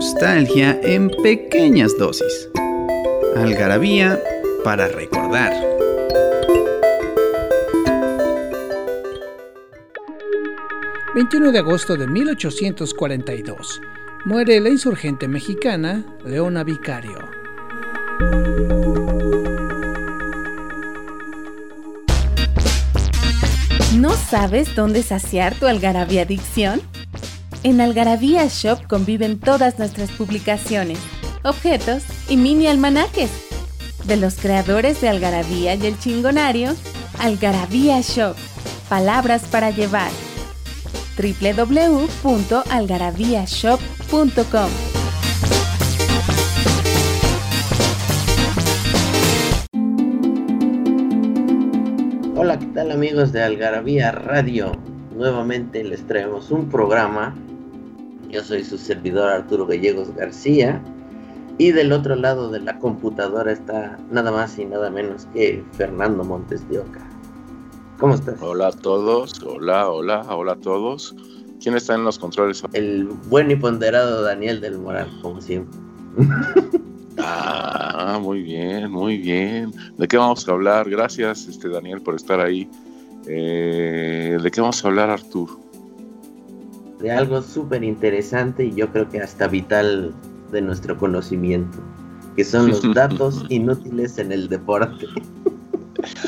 Nostalgia en pequeñas dosis. Algarabía para recordar. ...21 de agosto de 1842... ...muere la insurgente mexicana Leona Vicario. ¿No sabes dónde saciar tu algarabía adicción? En Algarabía Shop conviven todas nuestras publicaciones, objetos y mini almanaques. De los creadores de Algarabía y el Chingonario, Algarabía Shop, palabras para llevar. www.algarabíashop.com Hola, ¿qué tal amigos de Algarabía Radio? Nuevamente les traemos un programa. Yo soy su servidor Arturo Gallegos García. Y del otro lado de la computadora está nada más y nada menos que Fernando Montes de Oca. ¿Cómo estás? Hola a todos, hola, hola, hola a todos. ¿Quién está en los controles? El buen y ponderado Daniel del Moral, como siempre. Ah, muy bien, muy bien. ¿De qué vamos a hablar? Gracias, este Daniel, por estar ahí. Eh, ¿De qué vamos a hablar, Artur? De algo súper interesante y yo creo que hasta vital de nuestro conocimiento, que son los datos inútiles en el deporte.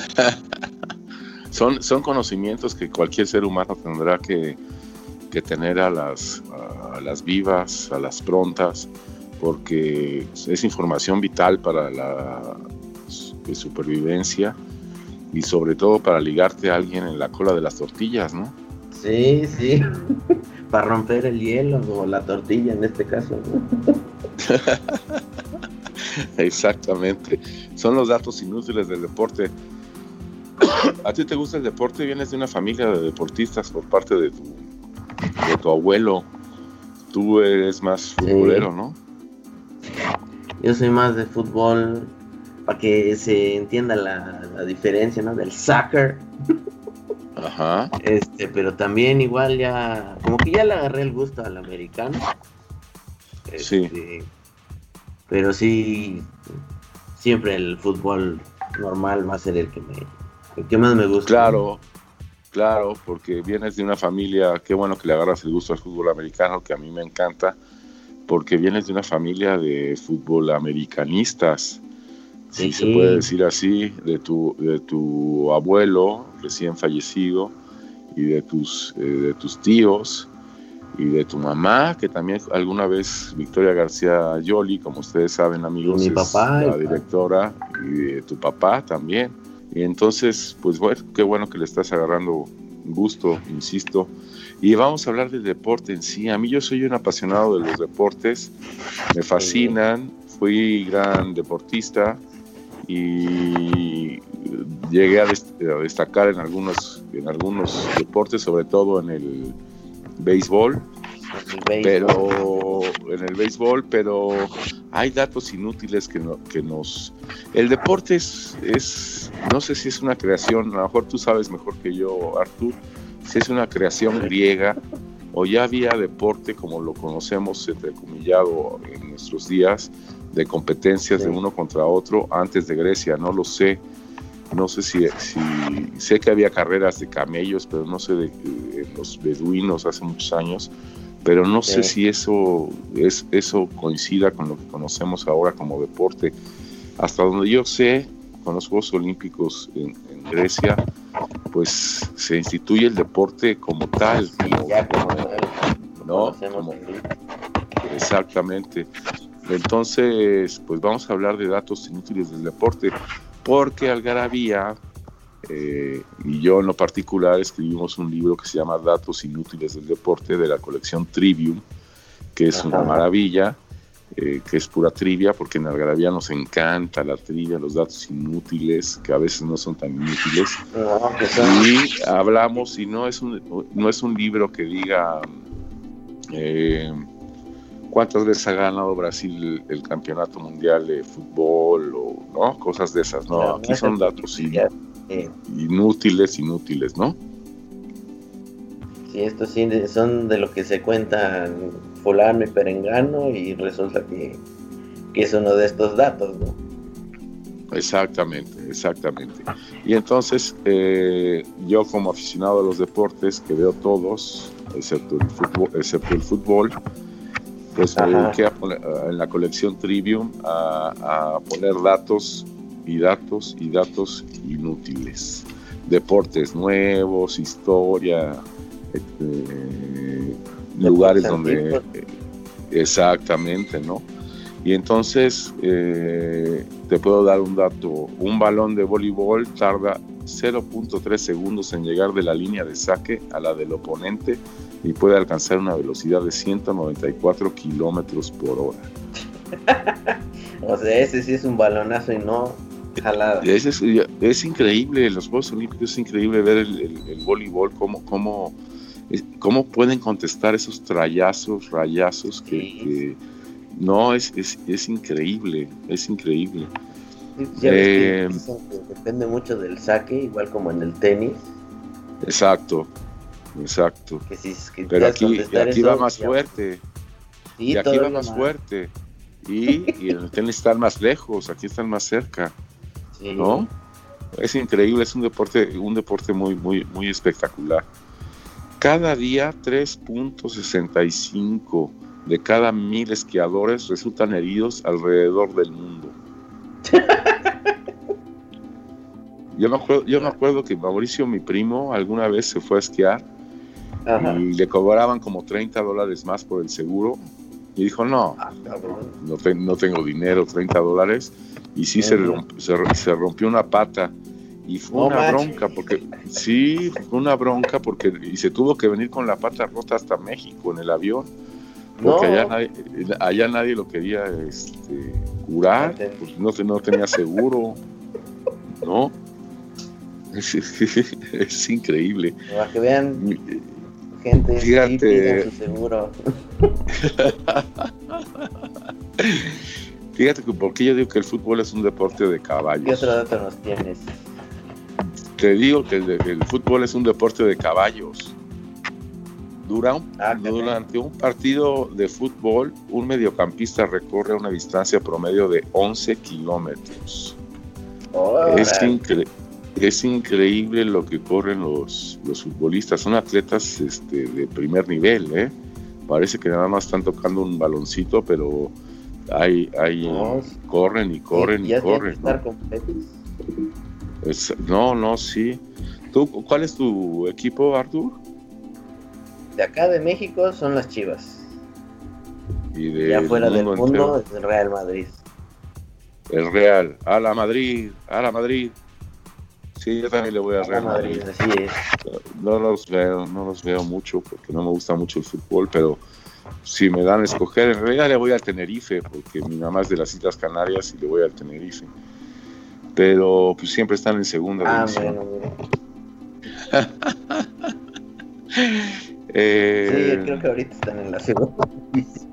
son, son conocimientos que cualquier ser humano tendrá que, que tener a las, a las vivas, a las prontas, porque es información vital para la supervivencia y sobre todo para ligarte a alguien en la cola de las tortillas, ¿no? Sí, sí, para romper el hielo o la tortilla en este caso. Exactamente, son los datos inútiles del deporte. ¿A ti te gusta el deporte? Vienes de una familia de deportistas por parte de tu, de tu abuelo. Tú eres más futbolero, ¿no? Yo soy más de fútbol, para que se entienda la, la, diferencia, ¿no? Del soccer. Ajá. Este, pero también igual ya, como que ya le agarré el gusto al americano. Este, sí. Pero sí, siempre el fútbol normal va a ser el que me, el que más me gusta. Claro, claro, porque vienes de una familia, qué bueno que le agarras el gusto al fútbol americano, que a mí me encanta, porque vienes de una familia de fútbol americanistas si sí. se puede decir así, de tu, de tu abuelo recién fallecido y de tus, eh, de tus tíos y de tu mamá, que también alguna vez Victoria García Yoli, como ustedes saben amigos, mi es papá, la directora, y de tu papá también. Y entonces, pues bueno, qué bueno que le estás agarrando gusto, insisto. Y vamos a hablar del deporte en sí. A mí yo soy un apasionado de los deportes, me fascinan, fui gran deportista, y llegué a, dest a, destacar en algunos, en algunos deportes, sobre todo en el béisbol, el pero en el béisbol, pero hay datos inútiles que, no, que nos... El deporte es, es, no sé si es una creación, a lo mejor tú sabes mejor que yo, Artur, si es una creación griega o ya había deporte como lo conocemos, entrecomillado en nuestros días, de competencias sí. de uno contra otro antes de Grecia, no lo sé. No sé si, si sé que había carreras de camellos, pero no sé de, de los beduinos hace muchos años, pero no sí. sé si eso es eso coincida con lo que conocemos ahora como deporte. Hasta donde yo sé, con los Juegos Olímpicos en, en Grecia, pues se instituye el deporte como tal, como, como, ¿no? Como, exactamente. Entonces, pues vamos a hablar de datos inútiles del deporte, porque Algarabía eh, y yo en lo particular escribimos un libro que se llama Datos inútiles del deporte de la colección Trivium, que es una maravilla, eh, que es pura trivia, porque en Algarabía nos encanta la trivia, los datos inútiles, que a veces no son tan inútiles. Y hablamos, y no es un, no es un libro que diga eh, cuántas veces ha ganado Brasil el, campeonato mundial de fútbol o no cosas de esas, no, aquí son datos inútiles, inútiles, ¿no? Sí, estos sí son de lo que se cuenta fulano y perengano y resulta que, es uno de estos datos, ¿no? Exactamente, exactamente. Y entonces eh, yo como aficionado a los deportes, que veo todos, excepto el fútbol, excepto el fútbol pues me dediqué en la colección Trivium a, poner datos y datos y datos inútiles. Deportes nuevos, historia, este, lugares donde... exactamente, ¿no? Y entonces eh, te puedo dar un dato. Un balón de voleibol tarda 0.3 segundos en llegar de la línea de saque a la del oponente y puede alcanzar una velocidad de 194 kilómetros por hora. o sea, ese sí es un balonazo y no jalada. Es, es, increíble, los Juegos Olímpicos es increíble ver el, voleibol, cómo, cómo, cómo pueden contestar esos trayazos, rayazos que, no, es, es, increíble, es increíble. Eh, depende mucho del saque, igual como en el tenis. Exacto, Exacto. Pero aquí, aquí va más fuerte. y aquí va más, fuerte. Y, en el tenis están más lejos, aquí están más cerca. ¿No? Es increíble, es un deporte, un deporte muy, muy, muy espectacular. Cada día 3.65 de cada mil esquiadores resultan heridos alrededor del mundo. Yo me, acuerdo, yo me acuerdo que Mauricio, mi primo, alguna vez se fue a esquiar y le cobraban como 30 dólares más por el seguro. Y dijo, no, ah, no, tengo dinero, 30 dólares. Y sí se, se, rompió una pata. Y fue una bronca, porque sí, fue una bronca, porque y se tuvo que venir con la pata rota hasta México en el avión. Porque allá, nadie, allá nadie lo quería este, curar, pues no, no tenía seguro, ¿no? Es, es, increíble. Para que vean gente Fíjate. seguro. Fíjate que porque yo digo que el fútbol es un deporte de caballos. ¿Qué otro dato nos tienes? Te digo que el, fútbol es un deporte de caballos. Dura ah, durante un partido de fútbol, un mediocampista recorre una distancia promedio de 11 kilómetros. es increíble es increíble lo que corren los, los futbolistas. Son atletas este, de primer nivel, ¿eh? Parece que nada más están tocando un baloncito, pero hay, hay corren y corren y, corren. ¿no? no, sí. ¿Tú, ¿Cuál es tu equipo, Artur? De acá de México son las Chivas. Y de ya fuera del mundo es el Real Madrid. El Real, a la Madrid, a la Madrid. Sí, yo también le voy a Real Madrid. No los veo, no los veo mucho porque no me gusta mucho el fútbol, pero si me dan a escoger, en realidad le voy al Tenerife, porque mi mamá es de las Islas Canarias y le voy al Tenerife. Pero pues siempre están en segunda ah, división. eh, sí, creo que ahorita están en la segunda división.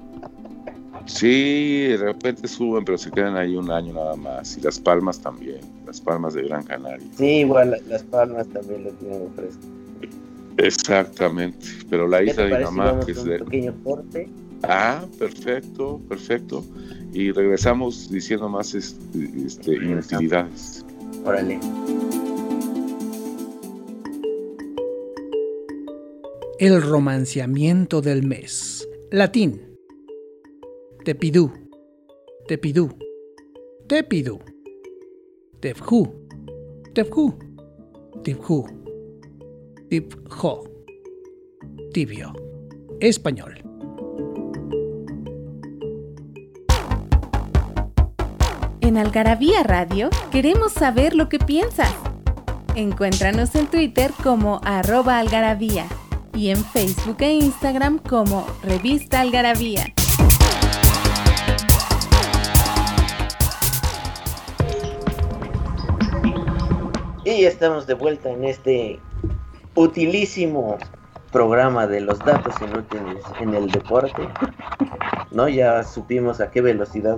Sí, de repente suben, pero se quedan ahí un año nada más. Y Las Palmas también, Las Palmas de Gran Canaria. Sí, igual Las Palmas también lo tienen fresco. Exactamente, pero la isla de mi mamá, que es de... pequeño corte. Ah, perfecto, perfecto. Y regresamos diciendo más este, este inutilidades. Órale. El romanciamiento del mes. Latín. Tepidú, Tepidú, Tepidú, Tefjú, Tefjú, Tibjú, Tibjo, Tibio. Español. En Algarabía Radio queremos saber lo que piensas. Encuéntranos en Twitter como arroba algarabía y en Facebook e Instagram como revista algarabía. Y estamos de vuelta en este utilísimo programa de los datos inútiles en el deporte. ¿No? Ya supimos a qué velocidad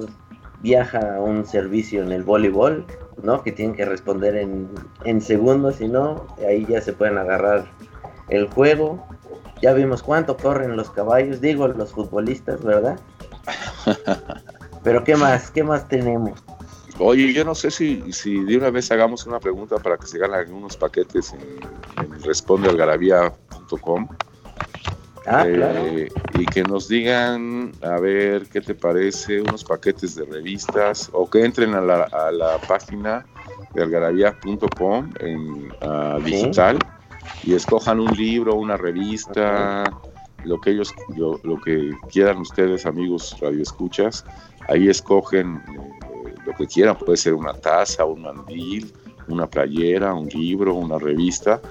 viaja un servicio en el voleibol, ¿no? Que tienen que responder en, en segundos, y no, ahí ya se pueden agarrar el juego. Ya vimos cuánto corren los caballos, digo los futbolistas, ¿verdad? Pero ¿qué más? ¿Qué más tenemos? Oye, yo no sé si, si de una vez hagamos una pregunta para que se ganen unos paquetes en, en respondealgarabía.com. Ah, claro. Eh, y que nos digan, a ver, ¿qué te parece? Unos paquetes de revistas o que entren a la, a la página de algarabía.com en ah, digital y escojan un libro, una revista, lo que ellos, lo, lo que quieran ustedes, amigos radioescuchas, ahí escogen eh, lo que quieran, puede ser una taza, un mandil, una playera, un libro, una revista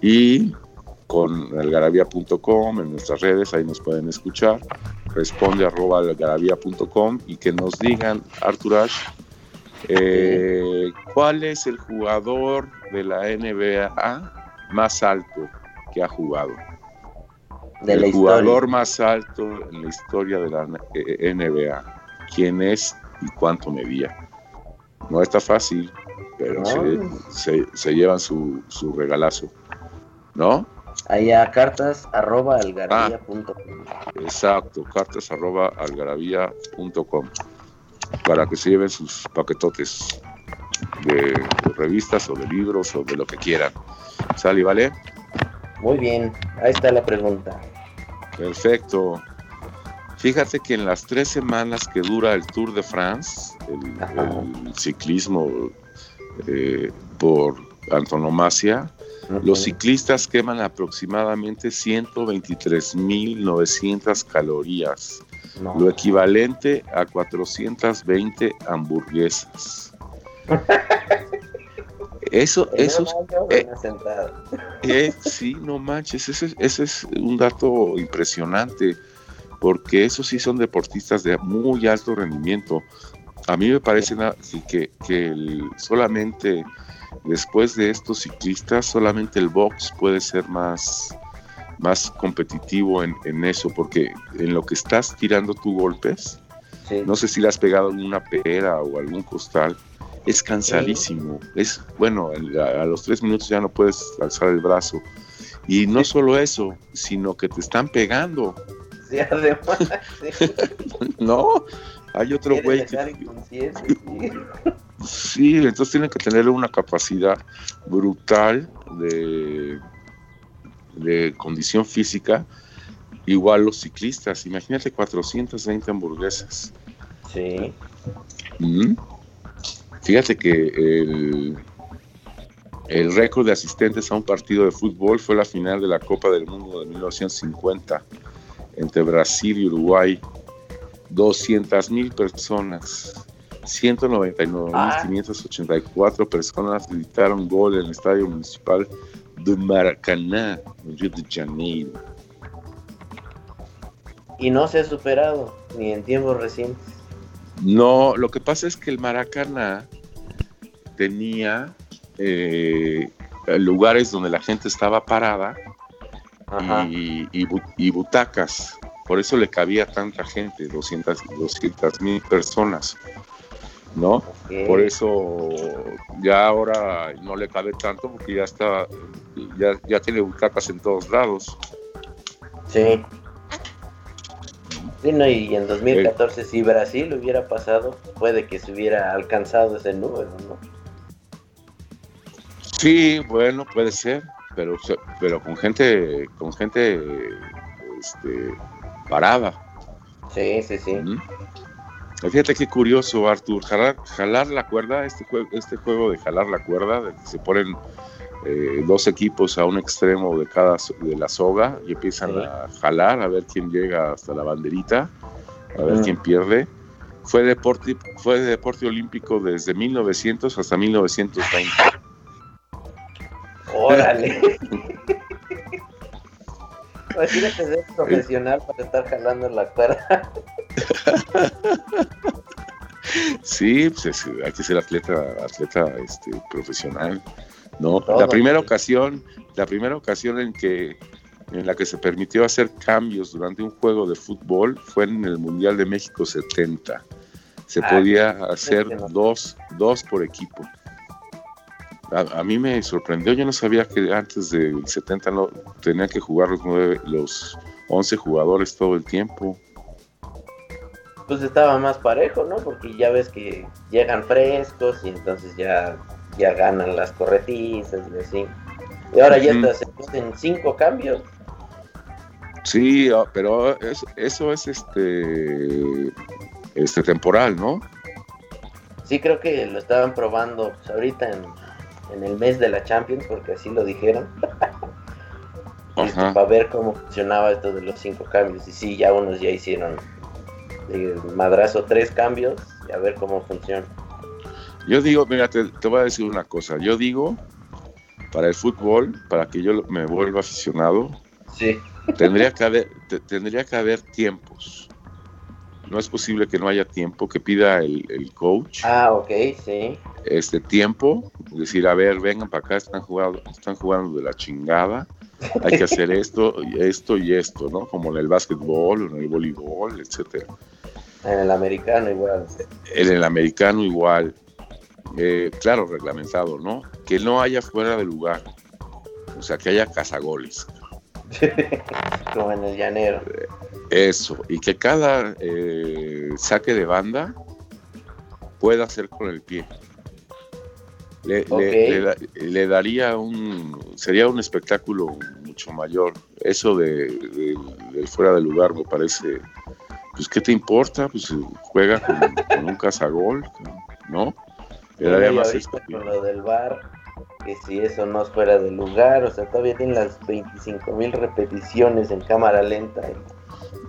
y con algarabía.com en nuestras redes, ahí nos pueden escuchar, responde arroba algarabía.com y que nos digan, Artur Ash, eh, ¿cuál es el jugador de la NBA más alto que ha jugado? De el la jugador más alto en la historia de la eh, NBA. ¿Quién es y cuánto medía? No está fácil, pero No. se, se- se llevan su, su regalazo. ¿No? Ahí a cartas arroba algarabía.com. Exacto, cartas arroba algarabía.com para que se lleven sus paquetotes de, de revistas o de libros o de lo que quieran. ¿Sale, vale? Muy bien, ahí está la pregunta. Perfecto. Fíjate que en las tres semanas que dura el Tour de France, el, ciclismo eh, por antonomasia, los ciclistas queman aproximadamente 123.900 calorías, No. lo equivalente a 420 hamburguesas. Eso, En eso, eh, eh, sí, no manches, ese, es- ese es un dato impresionante, porque esos sí son deportistas de muy alto rendimiento. A mí me parece que, que- el- solamente después de estos ciclistas, solamente el box puede ser más, más competitivo en, en eso, porque en lo que estás tirando tus golpes, Sí. no sé si le has pegado en una pera o algún costal, es cansadísimo. Es bueno, a, a los tres minutos ya no puedes alzar el brazo. Y no solo eso, sino que te están pegando. Además. No, hay otro güey que. sí. Sí, entonces tiene que tener una capacidad brutal de, de condición física. Igual los ciclistas, imagínate 420 hamburguesas. Sí. Mm. Fíjate que el, el récord de asistentes a un partido de fútbol fue la final de la Copa del Mundo de 1950 entre Brasil y Uruguay. 200 mil personas, 199.584 personas gritaron gol en el Estadio Municipal de Maracaná, en Río de Janeiro. Y no se ha superado, ni en tiempos recientes. No, lo que pasa es que el Maracaná tenía eh, lugares donde la gente estaba parada. Y, y bu- y butacas. Por eso le cabía tanta gente, 200 mil personas, ¿no? Por eso ya ahora no le cabe tanto porque ya está, ya, ya tiene butacas en todos lados. Sí. Sí, no, y en 2014 si Brasil hubiera pasado, puede que se hubiera alcanzado ese número, ¿no? Sí, bueno, puede ser, pero, pero con gente, con gente este, parada. Sí, sí, sí. Ujú. Fíjate qué curioso, Artur. Jalar, jalar la cuerda, este juego, este juego de jalar la cuerda, de que se ponen eh, dos equipos a un extremo de cada de la soga y empiezan Sí. a jalar a ver quién llega hasta la banderita, a ver quién pierde. Fue deporte, fue deporte olímpico desde 1900 hasta 1920. Órale. Imagínate ser profesional para estar jalando la cuerda. Sí, pues es- hay que ser atleta, atleta este, profesional. ¿no? la primera ocasión, la primera ocasión en que en la que se permitió hacer cambios durante un juego de fútbol fue en el Mundial de México 70. Se ah, podía hacer dos, dos por equipo. A, mí me sorprendió, yo no sabía que antes del 70 no tenían que jugar los, nueve, los 11 jugadores todo el tiempo. Pues estaba más parejo, ¿no? Porque ya ves que llegan frescos y entonces ya, ya ganan las corretizas y así. Y ahora ya estás en cinco cambios. Sí, ah, pero eso es este, este temporal, ¿no? Sí, creo que lo estaban probando pues, ahorita en, en, el mes de la Champions, porque así lo dijeron. Para ver cómo funcionaba esto de los cinco cambios. Y sí, ya unos ya hicieron de madrazo tres cambios y a ver cómo funciona. Yo digo, mira, te, te voy a decir una cosa. Yo digo, para el fútbol, para que yo me vuelva aficionado, sí Tendría que haber, tendría que haber tiempos. No es posible que no haya tiempo, que pida el, coach. Ah, ok, sí. Este tiempo, decir, a ver, vengan para acá, están jugando, están jugando de la chingada. Hay que hacer esto, esto y esto, ¿no? Como en el básquetbol, en el voleibol, etcétera. En el americano igual. En el americano igual. Eh, claro, reglamentado, ¿no? Que no haya fuera de lugar. O sea, que haya cazagoles. Como en el llanero. Eso, y que cada eh, saque de banda pueda hacer con el pie. Le, daría un, sería un espectáculo mucho mayor. Eso de, fuera de lugar me parece, pues ¿qué te importa? Pues juega con, un cazagol, ¿no? Le daría más con lo del bar que si eso no fuera de lugar, o sea, todavía tienen las 25 mil repeticiones en cámara lenta.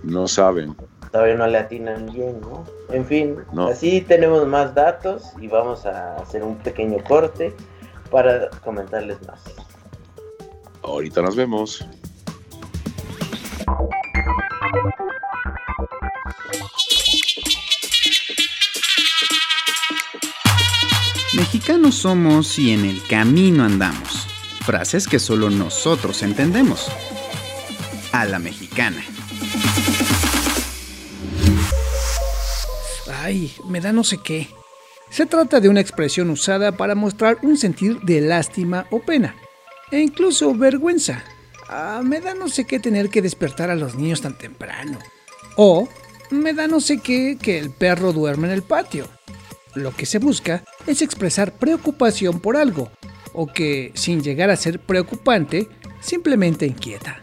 No saben. Todavía no le atinan bien, ¿no? En fin, así tenemos más datos y vamos a hacer un pequeño corte para comentarles más. Ahorita nos vemos. Mexicanos somos y en el camino andamos. Frases que solo nosotros entendemos. A la mexicana. Me da no sé qué. Se trata de una expresión usada para mostrar un sentir de lástima o pena, e incluso vergüenza. Ah, me da no sé qué tener que despertar a los niños tan temprano. O me da no sé qué que el perro duerme en el patio. Lo que se busca es expresar preocupación por algo, o que, sin llegar a ser preocupante, simplemente inquieta.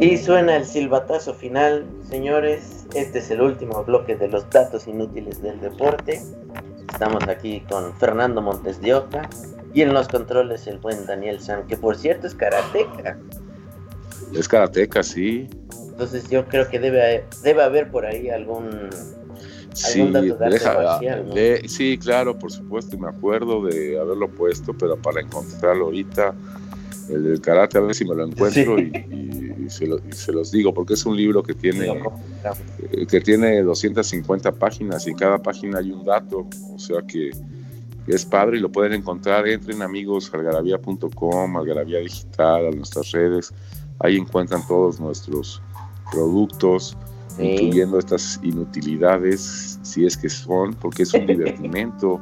Y suena el silbatazo final, señores. Este es el último bloque de los datos inútiles del deporte. Estamos aquí con Fernando Montes de Oca y en los controles el buen Daniel San, que por cierto es karateca. Es karateca, sí. Entonces yo creo que debe, debe haber por ahí algún, sí, dato de sí, claro, por supuesto, me acuerdo de haberlo puesto, pero para encontrarlo ahorita, el del karate, a ver si me lo encuentro y, se los digo, porque es un libro que tiene, eh, que tiene 250 páginas y en cada página hay un dato, o sea que es padre y lo pueden encontrar. Entren amigos algarabía.com, algarabía digital, a nuestras redes Ahí encuentran todos nuestros productos, incluyendo estas inutilidades, si es que son, porque es un divertimento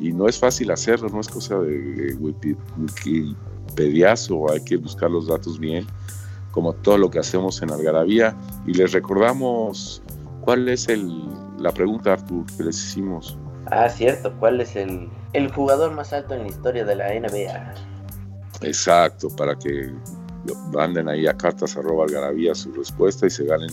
y no es fácil hacerlo, no es cosa de, Wikipediazo, hay que buscar los datos bien, como todo lo que hacemos en Algarabía. Y les recordamos cuál es el, la pregunta, Artur, que les hicimos. Ah, cierto, ¿cuál es el, el jugador más alto en la historia de la NBA? Exacto, para que manden ahí a cartas arroba algarabía su respuesta y se ganen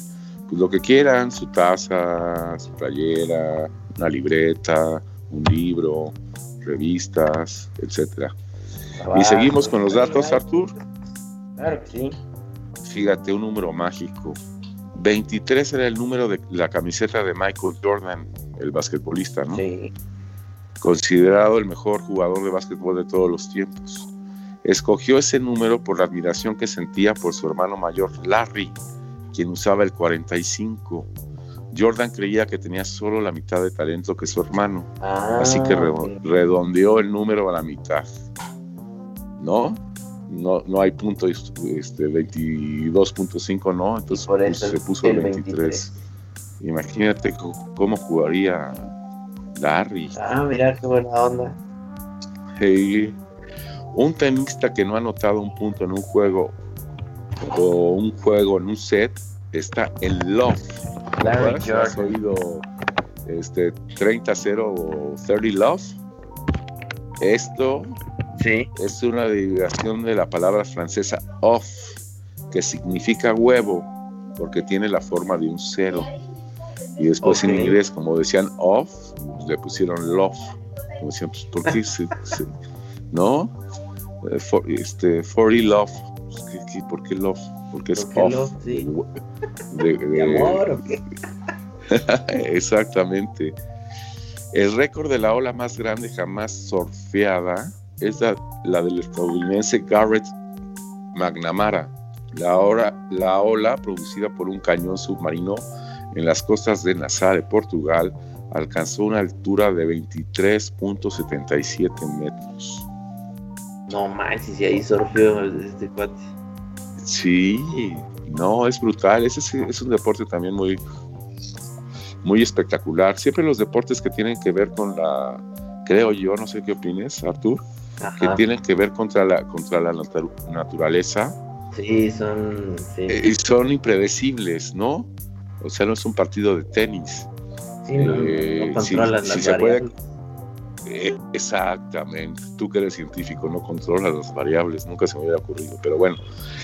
pues, lo que quieran, su taza, su playera, una libreta, un libro, revistas, etcétera. y seguimos con los datos, Artur. Claro que sí. Fíjate, un número mágico. 23 era el número de la camiseta de Michael Jordan, el basquetbolista, ¿no? Sí. Considerado el mejor jugador de básquetbol de todos los tiempos. Escogió ese número por la admiración que sentía por su hermano mayor, Larry, quien usaba el 45. Jordan creía que tenía solo la mitad de talento que su hermano, así que Ah, redondeó el número a la mitad. ¿No? No, no hay punto este, 22.5, ¿no? Entonces por pues, eso se puso el el 23. Imagínate cómo jugaría Larry. Ah, mira qué buena onda. Hey, un tenista que no ha anotado un punto en un juego o un juego en un set está en love. Larry. ¿Has oído este 30-0 o 30 love? Esto Sí. es una derivación de la palabra francesa off, que significa huevo, porque tiene la forma de un cero. Y después en Ok. inglés, como decían off, le pusieron love. Como decían, pues, ¿por qué se- se- ¿No? Eh, for- este, 40 love. Pues, ¿qué- qué- ¿Por qué love? Porque es ¿Por qué off. love? Sí. De- ¿De de- amor o qué? Exactamente. El récord de la ola más grande jamás surfeada es la, la del estadounidense Garrett McNamara. La, hora- la ola, producida por un cañón submarino en las costas de Nassau, de Portugal, alcanzó una altura de 23.77 metros. No manches, y ahí surgió este cuate. Sí, no, es brutal. Ese es, es un deporte también muy, muy espectacular. Siempre los deportes que tienen que ver con la, creo yo, no sé qué opines, Artur, que tienen que ver contra la, contra la natu- naturaleza Sí, son. Sí, eh, y son impredecibles, ¿no? O sea, no es un partido de tenis. sí no, eh, no controlan sí las se puede-. Eh, exactamente. Tú que eres científico no controlas las variables, nunca se me había ocurrido. Pero bueno,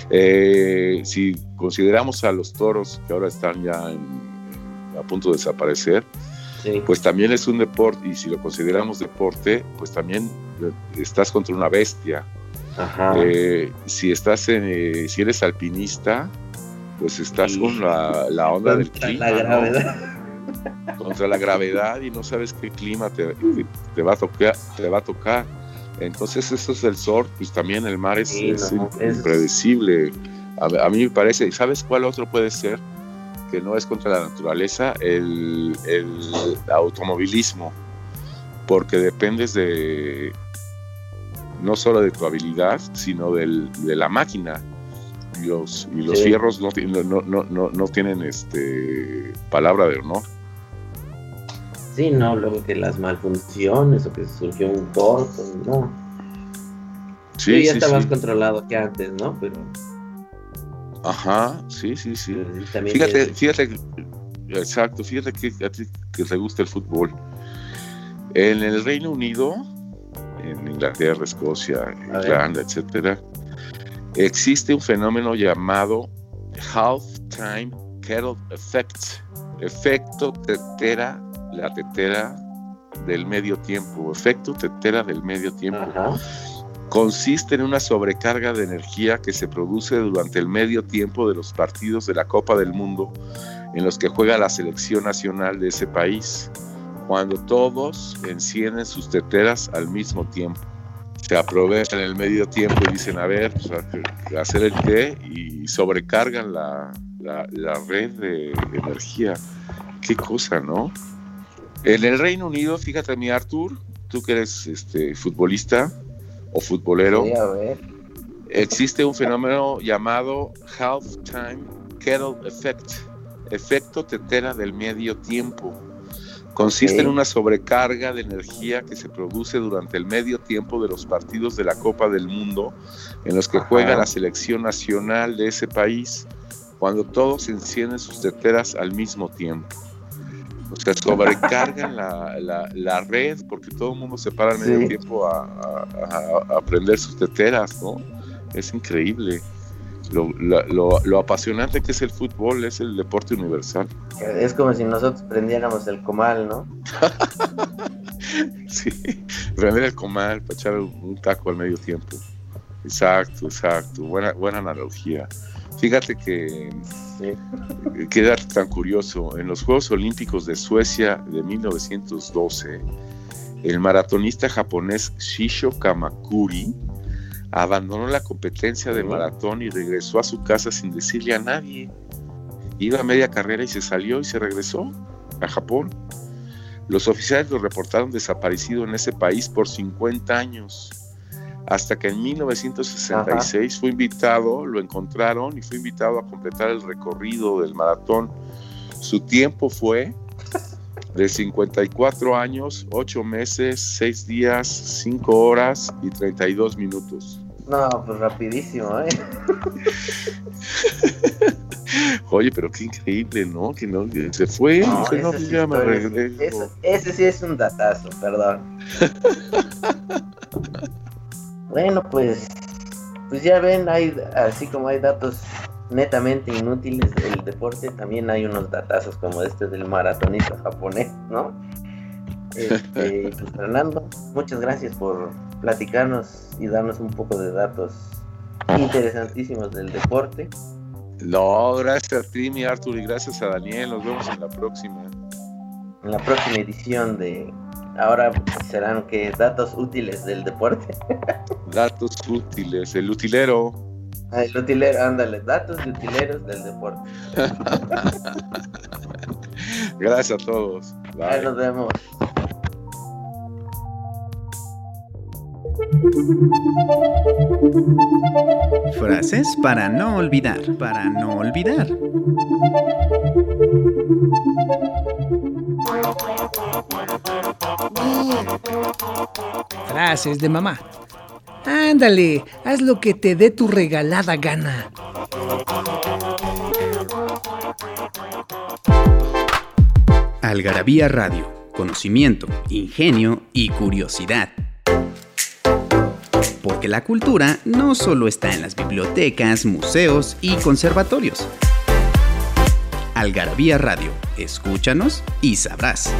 eh, si consideramos a los toros que ahora están ya en- a punto de desaparecer, Sí. pues también es un deporte, y si lo consideramos deporte, pues también estás contra una bestia. Ajá. Eh, si estás en, eh, si eres alpinista, pues estás Sí. con la, la onda del Contra clima. la ¿no? gravedad. contra la gravedad y no sabes qué clima te, te- te va a tocar, te va a tocar. Entonces eso es el surf, pues también el mar es, Sí, es no, es- impredecible. A, a mí me parece, ¿sabes cuál otro puede ser? Que no es contra la naturaleza, el, el automovilismo, porque dependes de no solo de tu habilidad, sino del- de la máquina. Y los, y los Sí. fierros no, no, no, no, tienen este palabra de honor. Sí, no, luego que las malfunciones o que surgió un corto, no. Sí, Sí, ya sí, está más controlado que antes, ¿no? Pero, Ajá, sí, sí, sí. también Fíjate, fíjate, exacto, fíjate que a ti que te gusta el fútbol. En el Reino Unido, en Inglaterra, Escocia. Irlanda, etcétera, existe un fenómeno llamado halftime kettle effect, efecto tetera, la tetera del medio tiempo, efecto tetera del medio tiempo Ajá. Consiste en una sobrecarga de energía que se produce durante el medio tiempo de los partidos de la Copa del Mundo en los que juega la selección nacional de ese país, cuando todos encienden sus teteras al mismo tiempo. Se aprovechan el medio tiempo y dicen, a ver, pues, hacer el té y sobrecargan la, la- la red de energía. Qué cosa, ¿no? En el Reino Unido, fíjate mi Arthur, tú que eres este, futbolista o futbolero, existe un fenómeno llamado halftime kettle effect, efecto tetera del medio tiempo. Consiste en una sobrecarga de energía que se produce durante el medio tiempo de los partidos de la Copa del Mundo en los que Ajá. juega la selección nacional de ese país, cuando todos encienden sus teteras al mismo tiempo. O sea, sobrecargan la, la- la red porque todo el mundo se para al medio Sí. tiempo a, a- a- a prender sus teteras, ¿no? Es increíble. lo, apasionante que es el fútbol, es el deporte universal. Es como si nosotros prendiéramos el comal, ¿no? sí, prender el comal para echar un taco al medio tiempo. Exacto, exacto. Buena, buena analogía. Fíjate que queda tan curioso. En los Juegos Olímpicos de Suecia de 1912, el maratonista japonés Shisho Kamakuri abandonó la competencia de maratón y regresó a su casa sin decirle a nadie. Iba a media carrera y se salió y se regresó a Japón. Los oficiales lo reportaron desaparecido en ese país por 50 años, hasta que en 1966 fue invitado, lo encontraron y fue invitado a completar el recorrido del maratón. Su tiempo fue de 54 años, 8 meses, 6 días, 5 horas y 32 minutos. No, pues rapidísimo, ¿eh? Oye, pero qué increíble, ¿no? Que no se fue, no, ya me regreso. Ese, sí es un datazo, perdón. bueno, pues, pues ya ven, hay así como hay datos netamente inútiles del deporte, también hay unos datazos como este del maratonista japonés, ¿no? Este, pues Fernando, muchas gracias por platicarnos y darnos un poco de datos interesantísimos del deporte. No, gracias a ti, mi Arthur, y gracias a Daniel. Nos vemos en la próxima. En la próxima edición de. Ahora serán que datos útiles del deporte. datos útiles, el utilero. Ah, el utilero, ándale, datos de utileros del deporte. gracias a todos. Bye. nos vemos. Frases para no olvidar, para no olvidar. Frases de mamá. Ándale, haz lo que te dé tu regalada gana. Algarabía Radio, conocimiento, ingenio y curiosidad porque la cultura no solo está en las bibliotecas, museos y conservatorios. Algarabía Radio, escúchanos y sabrás.